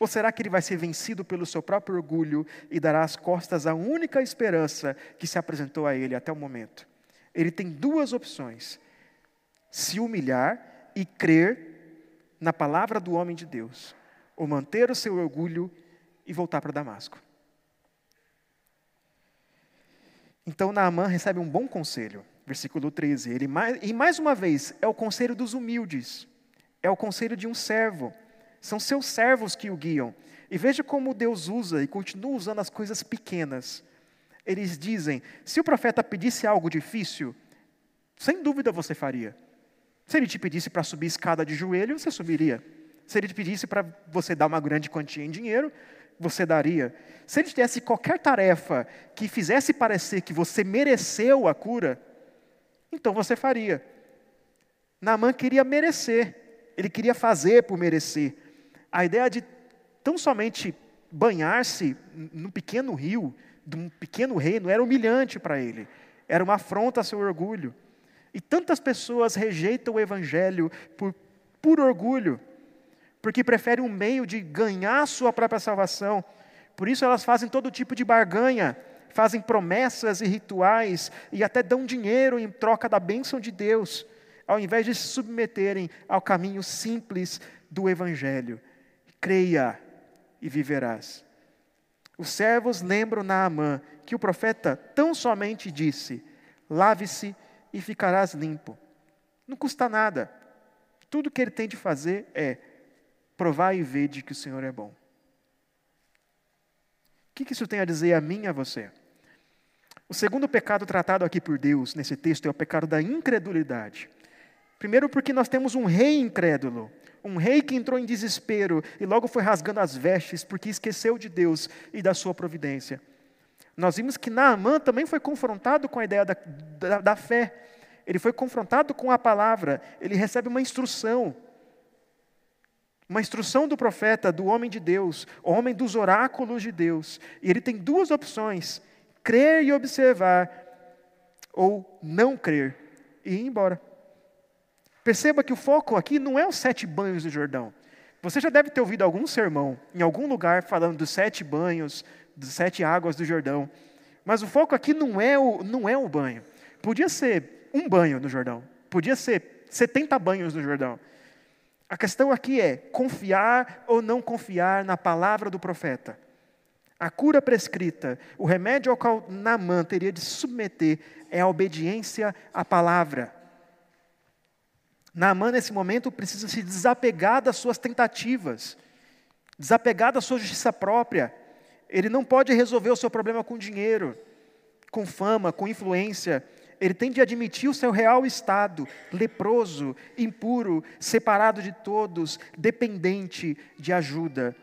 [SPEAKER 1] Ou será que ele vai ser vencido pelo seu próprio orgulho e dará as costas à única esperança que se apresentou a ele até o momento? Ele tem duas opções: se humilhar e crer na palavra do homem de Deus, ou manter o seu orgulho e voltar para Damasco. Então Naamã recebe um bom conselho, versículo 13. Ele, e mais uma vez, é o conselho dos humildes, é o conselho de um servo. São seus servos que o guiam. E veja como Deus usa e continua usando as coisas pequenas. Eles dizem: se o profeta pedisse algo difícil, sem dúvida você faria. Se ele te pedisse para subir escada de joelho, você subiria. Se ele te pedisse para você dar uma grande quantia em dinheiro, você daria. Se ele te desse qualquer tarefa que fizesse parecer que você mereceu a cura, então você faria. Naamã queria merecer, ele queria fazer por merecer. A ideia de tão somente banhar-se num pequeno rio, de um pequeno reino, era humilhante para ele, era uma afronta a seu orgulho. E tantas pessoas rejeitam o evangelho por puro orgulho porque preferem um meio de ganhar sua própria salvação. Por isso elas fazem todo tipo de barganha, fazem promessas e rituais e até dão dinheiro em troca da bênção de Deus, ao invés de se submeterem ao caminho simples do Evangelho. Creia e viverás. Os servos lembram Naamã que o profeta tão somente disse: lave-se e ficarás limpo. Não custa nada. Tudo que ele tem de fazer é Provai e vede que o Senhor é bom. O que isso tem a dizer a mim e a você? O segundo pecado tratado aqui por Deus nesse texto é o pecado da incredulidade. Primeiro, porque nós temos um rei incrédulo, um rei que entrou em desespero e logo foi rasgando as vestes porque esqueceu de Deus e da sua providência. Nós vimos que Naamã também foi confrontado com a ideia da, da, da fé, ele foi confrontado com a palavra, ele recebe uma instrução. Uma instrução do profeta, do homem de Deus, homem dos oráculos de Deus. E ele tem duas opções: crer e observar, ou não crer e ir embora. Perceba que o foco aqui não é os sete banhos do Jordão. Você já deve ter ouvido algum sermão em algum lugar falando dos sete banhos, das sete águas do Jordão. Mas o foco aqui não é o, não é o banho. Podia ser um banho no Jordão. Podia ser 70 banhos no Jordão. A questão aqui é confiar ou não confiar na palavra do profeta. A cura prescrita, o remédio ao qual Naamã teria de submeter é a obediência à palavra. Naamã, nesse momento, precisa se desapegar das suas tentativas, desapegar da sua justiça própria. Ele não pode resolver o seu problema com dinheiro, com fama, com influência ele tem de admitir o seu real estado, leproso, impuro, separado de todos, dependente de ajuda.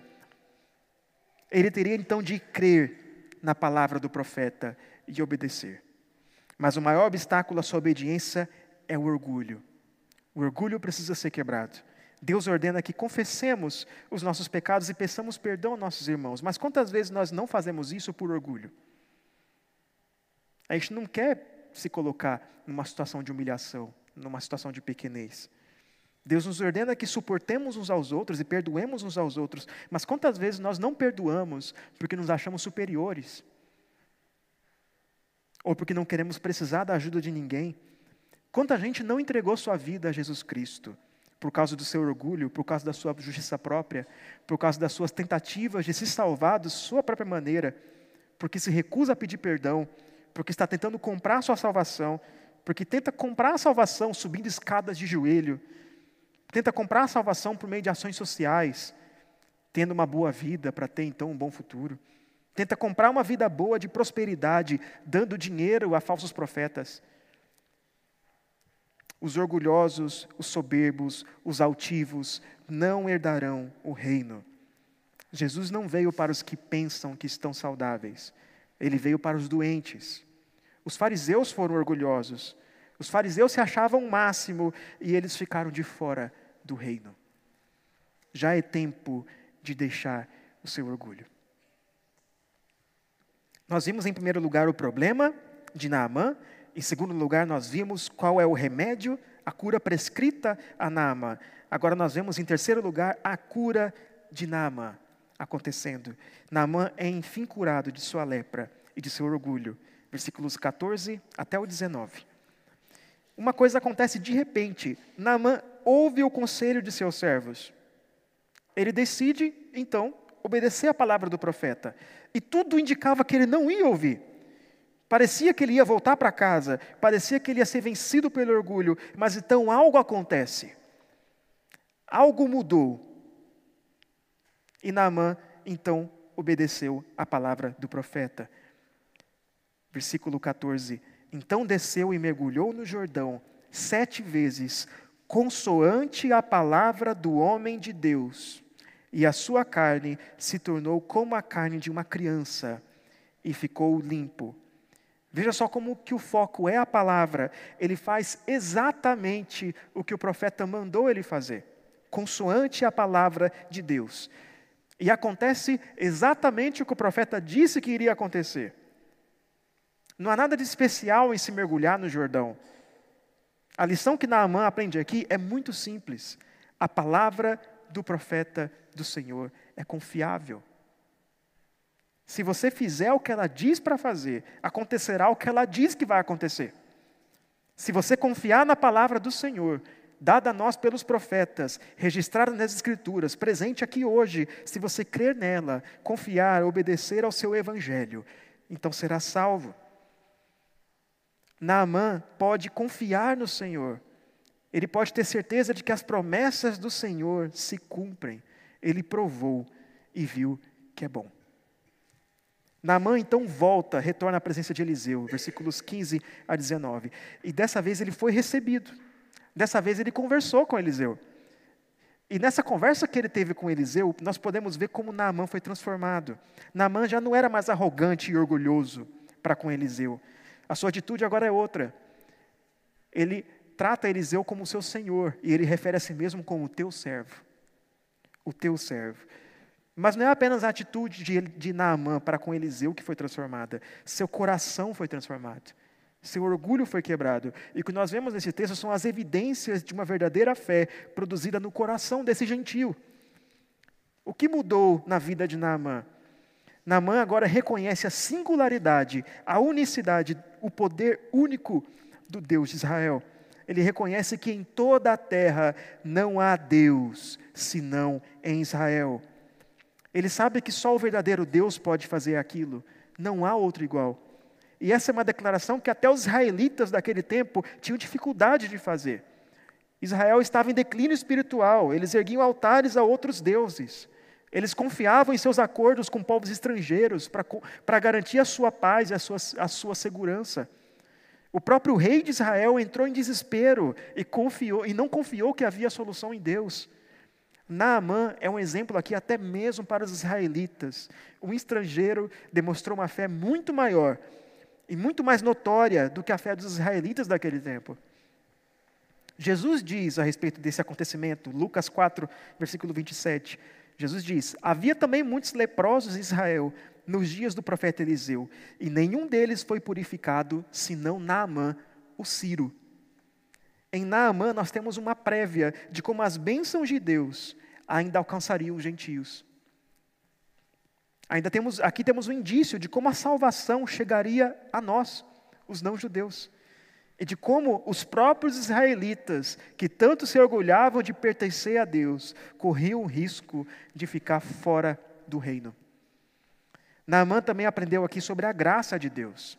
[SPEAKER 1] Ele teria então de crer na palavra do profeta e obedecer. Mas o maior obstáculo à sua obediência é o orgulho. O orgulho precisa ser quebrado. Deus ordena que confessemos os nossos pecados e peçamos perdão aos nossos irmãos. Mas quantas vezes nós não fazemos isso por orgulho? A gente não quer se colocar numa situação de humilhação, numa situação de pequenez. Deus nos ordena que suportemos uns aos outros e perdoemos uns aos outros, mas quantas vezes nós não perdoamos porque nos achamos superiores? Ou porque não queremos precisar da ajuda de ninguém? Quanta gente não entregou sua vida a Jesus Cristo por causa do seu orgulho, por causa da sua justiça própria, por causa das suas tentativas de se salvar de sua própria maneira, porque se recusa a pedir perdão, porque está tentando comprar sua salvação, porque tenta comprar a salvação subindo escadas de joelho, tenta comprar a salvação por meio de ações sociais, tendo uma boa vida para ter então um bom futuro. Tenta comprar uma vida boa de prosperidade, dando dinheiro a falsos profetas. Os orgulhosos, os soberbos, os altivos não herdarão o reino. Jesus não veio para os que pensam que estão saudáveis, ele veio para os doentes. Os fariseus foram orgulhosos. Os fariseus se achavam o máximo e eles ficaram de fora do reino. Já é tempo de deixar o seu orgulho. Nós vimos em primeiro lugar o problema de Naamã, em segundo lugar nós vimos qual é o remédio, a cura prescrita a Naamã. Agora nós vemos em terceiro lugar a cura de Naamã acontecendo. Naamã é enfim curado de sua lepra e de seu orgulho. Versículos 14 até o 19. uma coisa acontece de repente. Naamã ouve o conselho de seus servos. Ele decide, então, obedecer a palavra do profeta. E tudo indicava que ele não ia ouvir. Parecia que ele ia voltar para casa, parecia que ele ia ser vencido pelo orgulho, mas então algo acontece. Algo mudou. E Naamã, então, obedeceu a palavra do profeta. Versículo 14: Então desceu e mergulhou no Jordão sete vezes, consoante a palavra do homem de Deus, e a sua carne se tornou como a carne de uma criança, e ficou limpo. Veja só como que o foco é a palavra. Ele faz exatamente o que o profeta mandou ele fazer, consoante a palavra de Deus. E acontece exatamente o que o profeta disse que iria acontecer. Não há nada de especial em se mergulhar no Jordão. A lição que Naamã aprende aqui é muito simples. A palavra do profeta do Senhor é confiável. Se você fizer o que ela diz para fazer, acontecerá o que ela diz que vai acontecer. Se você confiar na palavra do Senhor, dada a nós pelos profetas, registrada nas Escrituras, presente aqui hoje, se você crer nela, confiar, obedecer ao seu evangelho, então será salvo. Naamã pode confiar no Senhor. Ele pode ter certeza de que as promessas do Senhor se cumprem. Ele provou e viu que é bom. Naamã então volta, retorna à presença de Eliseu, versículos 15 a 19. E dessa vez ele foi recebido. Dessa vez ele conversou com Eliseu. E nessa conversa que ele teve com Eliseu, nós podemos ver como Naamã foi transformado. Naamã já não era mais arrogante e orgulhoso para com Eliseu. A sua atitude agora é outra. Ele trata Eliseu como seu senhor e ele refere a si mesmo como o teu servo. O teu servo. Mas não é apenas a atitude de, de Naamã para com Eliseu que foi transformada, seu coração foi transformado. Seu orgulho foi quebrado. E o que nós vemos nesse texto são as evidências de uma verdadeira fé produzida no coração desse gentio. O que mudou na vida de Naamã? Naamã agora reconhece a singularidade, a unicidade, o poder único do Deus de Israel. Ele reconhece que em toda a terra não há Deus senão em Israel. Ele sabe que só o verdadeiro Deus pode fazer aquilo, não há outro igual. E essa é uma declaração que até os israelitas daquele tempo tinham dificuldade de fazer. Israel estava em declínio espiritual, eles erguiam altares a outros deuses. Eles confiavam em seus acordos com povos estrangeiros para garantir a sua paz e a sua, a sua segurança. O próprio rei de Israel entrou em desespero e, confiou, e não confiou que havia solução em Deus. Naamã é um exemplo aqui até mesmo para os israelitas. Um estrangeiro demonstrou uma fé muito maior e muito mais notória do que a fé dos israelitas daquele tempo. Jesus diz a respeito desse acontecimento, Lucas 4, versículo 27. Jesus diz: Havia também muitos leprosos em Israel nos dias do profeta Eliseu, e nenhum deles foi purificado, senão Naamã, o Ciro. Em Naamã nós temos uma prévia de como as bênçãos de Deus ainda alcançariam os gentios. Ainda temos, aqui temos um indício de como a salvação chegaria a nós, os não-judeus e de como os próprios israelitas, que tanto se orgulhavam de pertencer a Deus, corriam o risco de ficar fora do reino. Naamã também aprendeu aqui sobre a graça de Deus.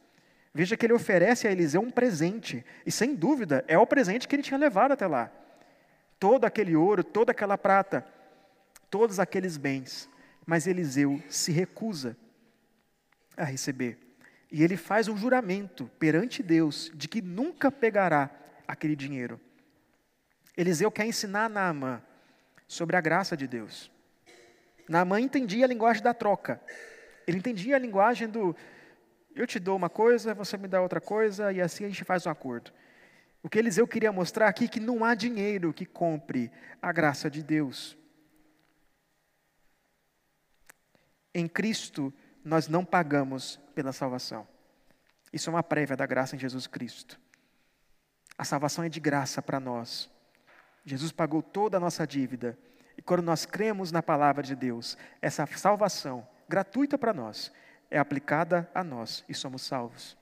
[SPEAKER 1] Veja que ele oferece a Eliseu um presente, e sem dúvida é o presente que ele tinha levado até lá. Todo aquele ouro, toda aquela prata, todos aqueles bens, mas Eliseu se recusa a receber. E ele faz um juramento perante Deus de que nunca pegará aquele dinheiro. Eliseu quer ensinar Naamã sobre a graça de Deus. Naamã entendia a linguagem da troca. Ele entendia a linguagem do eu te dou uma coisa, você me dá outra coisa, e assim a gente faz um acordo. O que Eliseu queria mostrar aqui é que não há dinheiro que compre a graça de Deus. Em Cristo, nós não pagamos pela salvação. Isso é uma prévia da graça em Jesus Cristo. A salvação é de graça para nós. Jesus pagou toda a nossa dívida. E quando nós cremos na palavra de Deus, essa salvação, gratuita para nós, é aplicada a nós e somos salvos.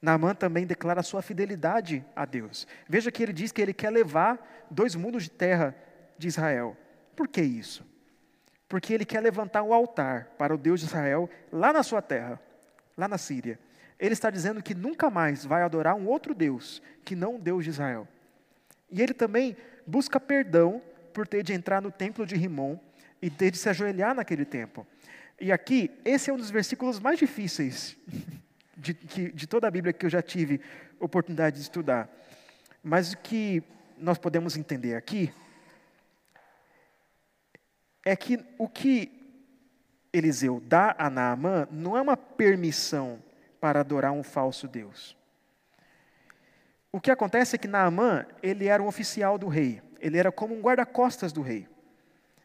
[SPEAKER 1] Naamã também declara sua fidelidade a Deus. Veja que ele diz que ele quer levar dois mundos de terra de Israel. Por que isso? Porque ele quer levantar um altar para o Deus de Israel lá na sua terra, lá na Síria. Ele está dizendo que nunca mais vai adorar um outro Deus que não o Deus de Israel. E ele também busca perdão por ter de entrar no templo de Rimon e ter de se ajoelhar naquele templo. E aqui, esse é um dos versículos mais difíceis de, de, de toda a Bíblia que eu já tive oportunidade de estudar. Mas o que nós podemos entender aqui é que o que Eliseu dá a Naamã não é uma permissão para adorar um falso Deus. O que acontece é que Naamã, ele era um oficial do rei, ele era como um guarda-costas do rei.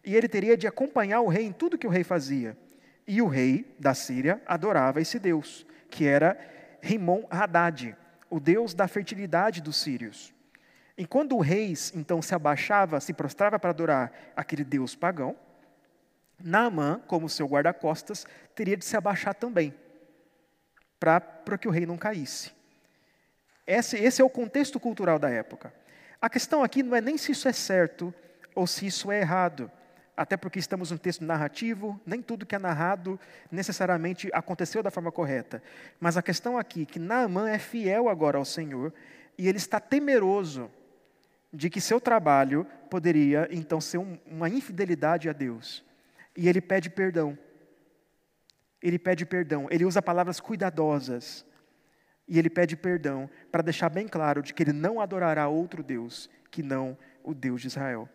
[SPEAKER 1] E ele teria de acompanhar o rei em tudo que o rei fazia. E o rei da Síria adorava esse Deus, que era Rimon Haddad, o Deus da fertilidade dos sírios. E quando o rei então se abaixava, se prostrava para adorar aquele Deus pagão, Naamã, como seu guarda-costas, teria de se abaixar também, para que o rei não caísse. Esse, esse é o contexto cultural da época. A questão aqui não é nem se isso é certo ou se isso é errado, até porque estamos num texto narrativo, nem tudo que é narrado necessariamente aconteceu da forma correta. Mas a questão aqui é que Naamã é fiel agora ao Senhor e ele está temeroso de que seu trabalho poderia então ser um, uma infidelidade a Deus. E ele pede perdão. Ele pede perdão. Ele usa palavras cuidadosas. E ele pede perdão para deixar bem claro de que ele não adorará outro Deus que não o Deus de Israel.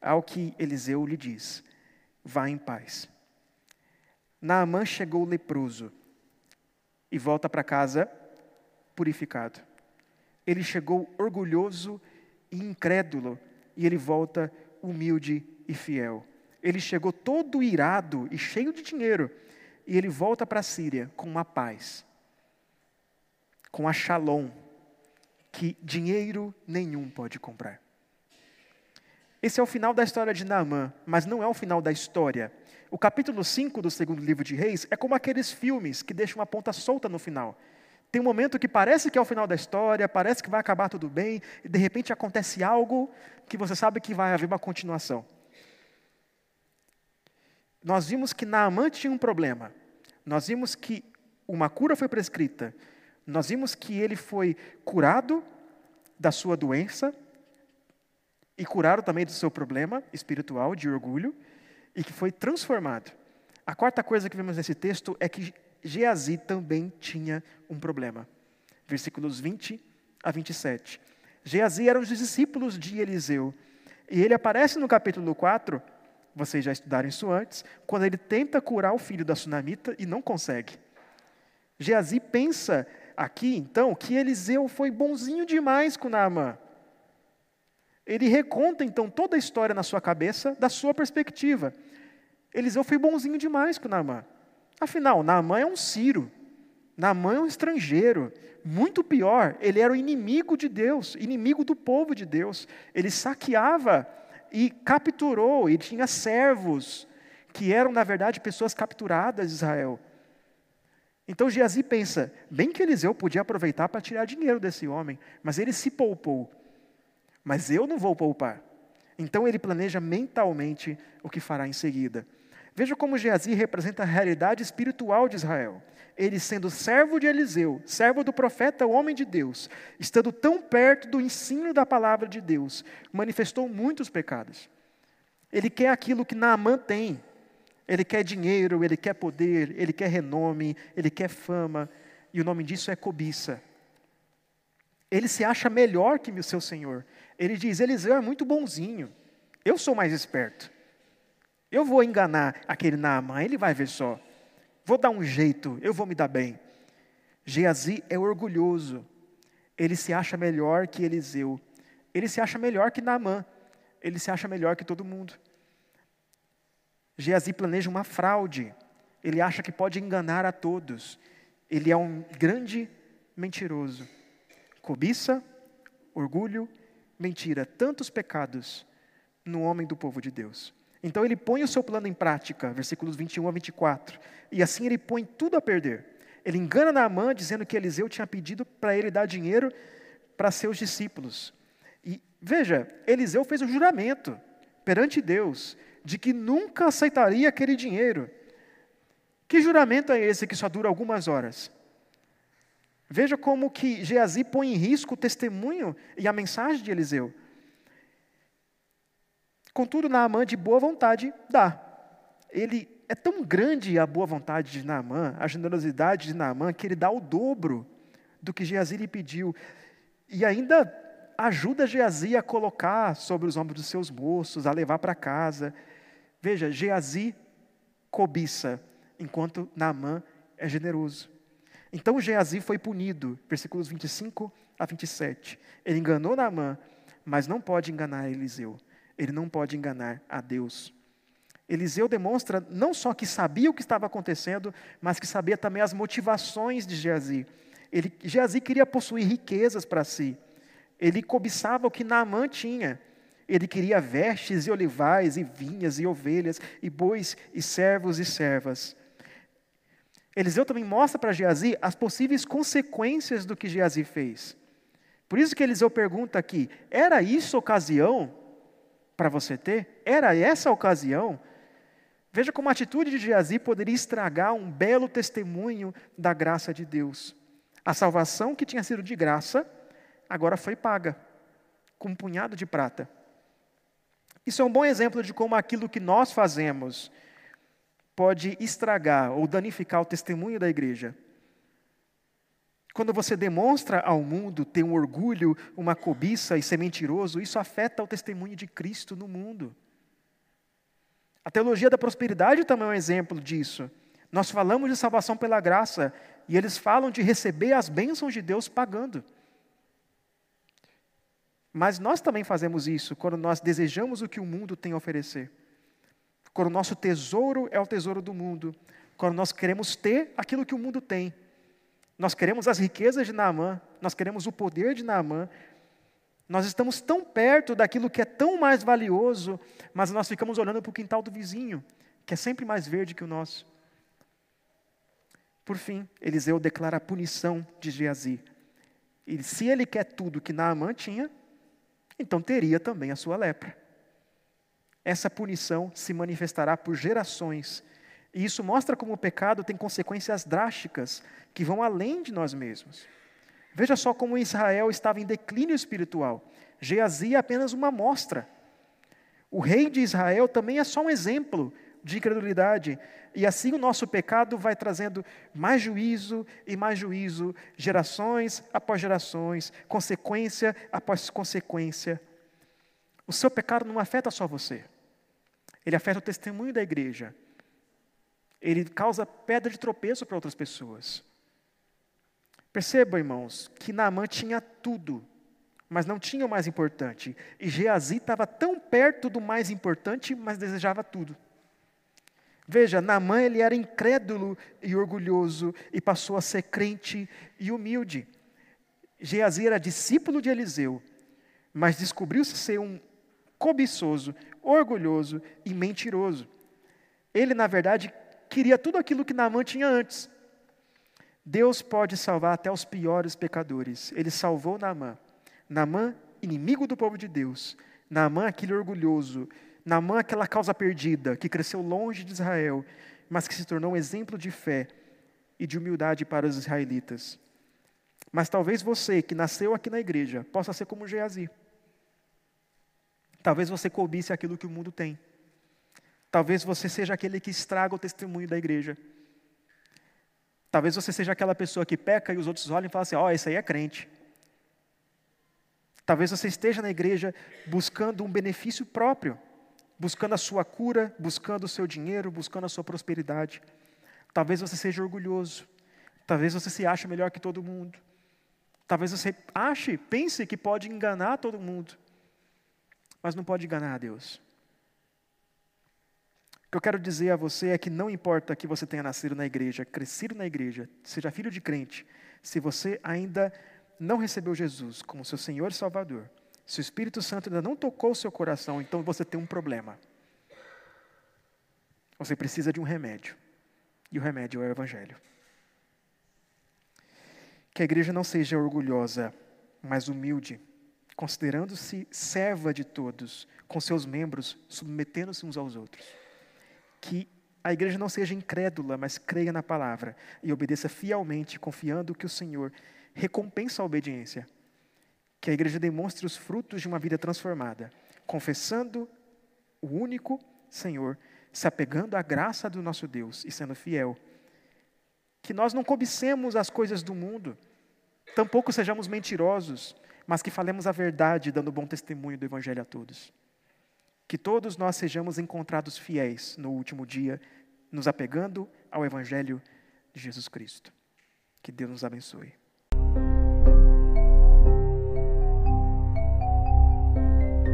[SPEAKER 1] Ao que Eliseu lhe diz: Vá em paz. Naamã chegou leproso e volta para casa purificado. Ele chegou orgulhoso e incrédulo e ele volta humilde e fiel. Ele chegou todo irado e cheio de dinheiro e ele volta para a Síria com uma paz com a Shalom, que dinheiro nenhum pode comprar. Esse é o final da história de Naamã, mas não é o final da história. O capítulo 5 do segundo livro de Reis é como aqueles filmes que deixam uma ponta solta no final. Tem um momento que parece que é o final da história, parece que vai acabar tudo bem, e de repente acontece algo que você sabe que vai haver uma continuação. Nós vimos que Naamã tinha um problema. Nós vimos que uma cura foi prescrita, nós vimos que ele foi curado da sua doença e curado também do seu problema espiritual de orgulho e que foi transformado. A quarta coisa que vemos nesse texto é que Geazi também tinha um problema. Versículos 20 a 27. Geazi era um dos discípulos de Eliseu. E ele aparece no capítulo 4, vocês já estudaram isso antes, quando ele tenta curar o filho da sunamita e não consegue. Geazi pensa aqui, então, que Eliseu foi bonzinho demais com Naamã. Ele reconta, então, toda a história na sua cabeça, da sua perspectiva. Eliseu foi bonzinho demais com Naamã. Afinal, Naamã é um Ciro. Naamã é um estrangeiro. Muito pior, ele era o inimigo de Deus, inimigo do povo de Deus. Ele saqueava e capturou, e tinha servos, que eram, na verdade, pessoas capturadas de Israel. Então Geazi pensa, bem que Eliseu podia aproveitar para tirar dinheiro desse homem, mas ele se poupou. Mas eu não vou poupar. Então ele planeja mentalmente o que fará em seguida. Veja como Geazi representa a realidade espiritual de Israel. Ele, sendo servo de Eliseu, servo do profeta, homem de Deus, estando tão perto do ensino da palavra de Deus, manifestou muitos pecados. Ele quer aquilo que Naamã tem, ele quer dinheiro, ele quer poder, ele quer renome, ele quer fama, e o nome disso é cobiça. Ele se acha melhor que o seu senhor. Ele diz: Eliseu é muito bonzinho, eu sou mais esperto. Eu vou enganar aquele Naamã, ele vai ver só. Vou dar um jeito, eu vou me dar bem. Geazi é orgulhoso. Ele se acha melhor que Eliseu. Ele se acha melhor que Naamã. Ele se acha melhor que todo mundo. Geazi planeja uma fraude. Ele acha que pode enganar a todos. Ele é um grande mentiroso. Cobiça, orgulho, mentira, tantos pecados no homem do povo de Deus. Então ele põe o seu plano em prática, versículos 21 a 24. E assim ele põe tudo a perder. Ele engana Naamã dizendo que Eliseu tinha pedido para ele dar dinheiro para seus discípulos. E veja, Eliseu fez um juramento perante Deus de que nunca aceitaria aquele dinheiro. Que juramento é esse que só dura algumas horas? Veja como que Geazi põe em risco o testemunho e a mensagem de Eliseu. Contudo, Naamã, de boa vontade, dá. Ele é tão grande a boa vontade de Naamã, a generosidade de Naamã, que ele dá o dobro do que Geazi lhe pediu. E ainda ajuda Geazi a colocar sobre os ombros dos seus moços, a levar para casa. Veja, Geazi cobiça, enquanto Naamã é generoso. Então Geazi foi punido, versículos 25 a 27. Ele enganou Naamã, mas não pode enganar Eliseu. Ele não pode enganar a Deus. Eliseu demonstra não só que sabia o que estava acontecendo, mas que sabia também as motivações de Geazi. Ele, Geazi queria possuir riquezas para si. Ele cobiçava o que Naamã tinha. Ele queria vestes e olivais, e vinhas, e ovelhas, e bois, e servos e servas. Eliseu também mostra para Geazi as possíveis consequências do que Geazi fez. Por isso que Eliseu pergunta aqui: era isso ocasião para você ter? Era essa a ocasião? Veja como a atitude de Geazi poderia estragar um belo testemunho da graça de Deus. A salvação que tinha sido de graça, agora foi paga, com um punhado de prata. Isso é um bom exemplo de como aquilo que nós fazemos pode estragar ou danificar o testemunho da igreja. Quando você demonstra ao mundo ter um orgulho, uma cobiça e ser mentiroso, isso afeta o testemunho de Cristo no mundo. A teologia da prosperidade também é um exemplo disso. Nós falamos de salvação pela graça e eles falam de receber as bênçãos de Deus pagando. Mas nós também fazemos isso quando nós desejamos o que o mundo tem a oferecer. Quando o nosso tesouro é o tesouro do mundo. Quando nós queremos ter aquilo que o mundo tem. Nós queremos as riquezas de Naamã, nós queremos o poder de Naamã, nós estamos tão perto daquilo que é tão mais valioso, mas nós ficamos olhando para o quintal do vizinho, que é sempre mais verde que o nosso. Por fim, Eliseu declara a punição de Geazi. E se ele quer tudo que Naamã tinha, então teria também a sua lepra. Essa punição se manifestará por gerações. E isso mostra como o pecado tem consequências drásticas que vão além de nós mesmos. Veja só como Israel estava em declínio espiritual. Geazi é apenas uma amostra. O rei de Israel também é só um exemplo de incredulidade. E assim o nosso pecado vai trazendo mais juízo e mais juízo, gerações após gerações, consequência após consequência. O seu pecado não afeta só você, ele afeta o testemunho da igreja. Ele causa pedra de tropeço para outras pessoas. Perceba, irmãos, que Naamã tinha tudo, mas não tinha o mais importante. E Geazi estava tão perto do mais importante, mas desejava tudo. Veja, Naamã ele era incrédulo e orgulhoso e passou a ser crente e humilde. Geazi era discípulo de Eliseu, mas descobriu-se ser um cobiçoso, orgulhoso e mentiroso. Ele, na verdade, queria tudo aquilo que Naamã tinha antes, Deus pode salvar até os piores pecadores. Ele salvou Naamã. Naamã, inimigo do povo de Deus. Naamã, aquele orgulhoso. Naamã, aquela causa perdida, que cresceu longe de Israel, mas que se tornou um exemplo de fé e de humildade para os israelitas. Mas talvez você, que nasceu aqui na igreja, possa ser como Geazi. Talvez você cobice aquilo que o mundo tem. Talvez você seja aquele que estraga o testemunho da igreja. Talvez você seja aquela pessoa que peca e os outros olham e falam assim: ó, oh, esse aí é crente. Talvez você esteja na igreja buscando um benefício próprio, buscando a sua cura, buscando o seu dinheiro, buscando a sua prosperidade. Talvez você seja orgulhoso. Talvez você se ache melhor que todo mundo. Talvez você ache, pense que pode enganar todo mundo. Mas não pode enganar a Deus. Que eu quero dizer a você é que não importa que você tenha nascido na igreja, crescido na igreja, seja filho de crente, se você ainda não recebeu Jesus como seu Senhor e Salvador, se o Espírito Santo ainda não tocou o seu coração, então você tem um problema. Você precisa de um remédio. E o remédio é o Evangelho. Que a igreja não seja orgulhosa, mas humilde, considerando-se serva de todos, com seus membros, submetendo-se uns aos outros. Que a igreja não seja incrédula, mas creia na palavra e obedeça fielmente, confiando que o Senhor recompensa a obediência. Que a igreja demonstre os frutos de uma vida transformada, confessando o único Senhor, se apegando à graça do nosso Deus e sendo fiel. Que nós não cobicemos as coisas do mundo, tampouco sejamos mentirosos, mas que falemos a verdade, dando bom testemunho do Evangelho a todos. Que todos nós sejamos encontrados fiéis no último dia, nos apegando ao Evangelho de Jesus Cristo. Que Deus nos abençoe.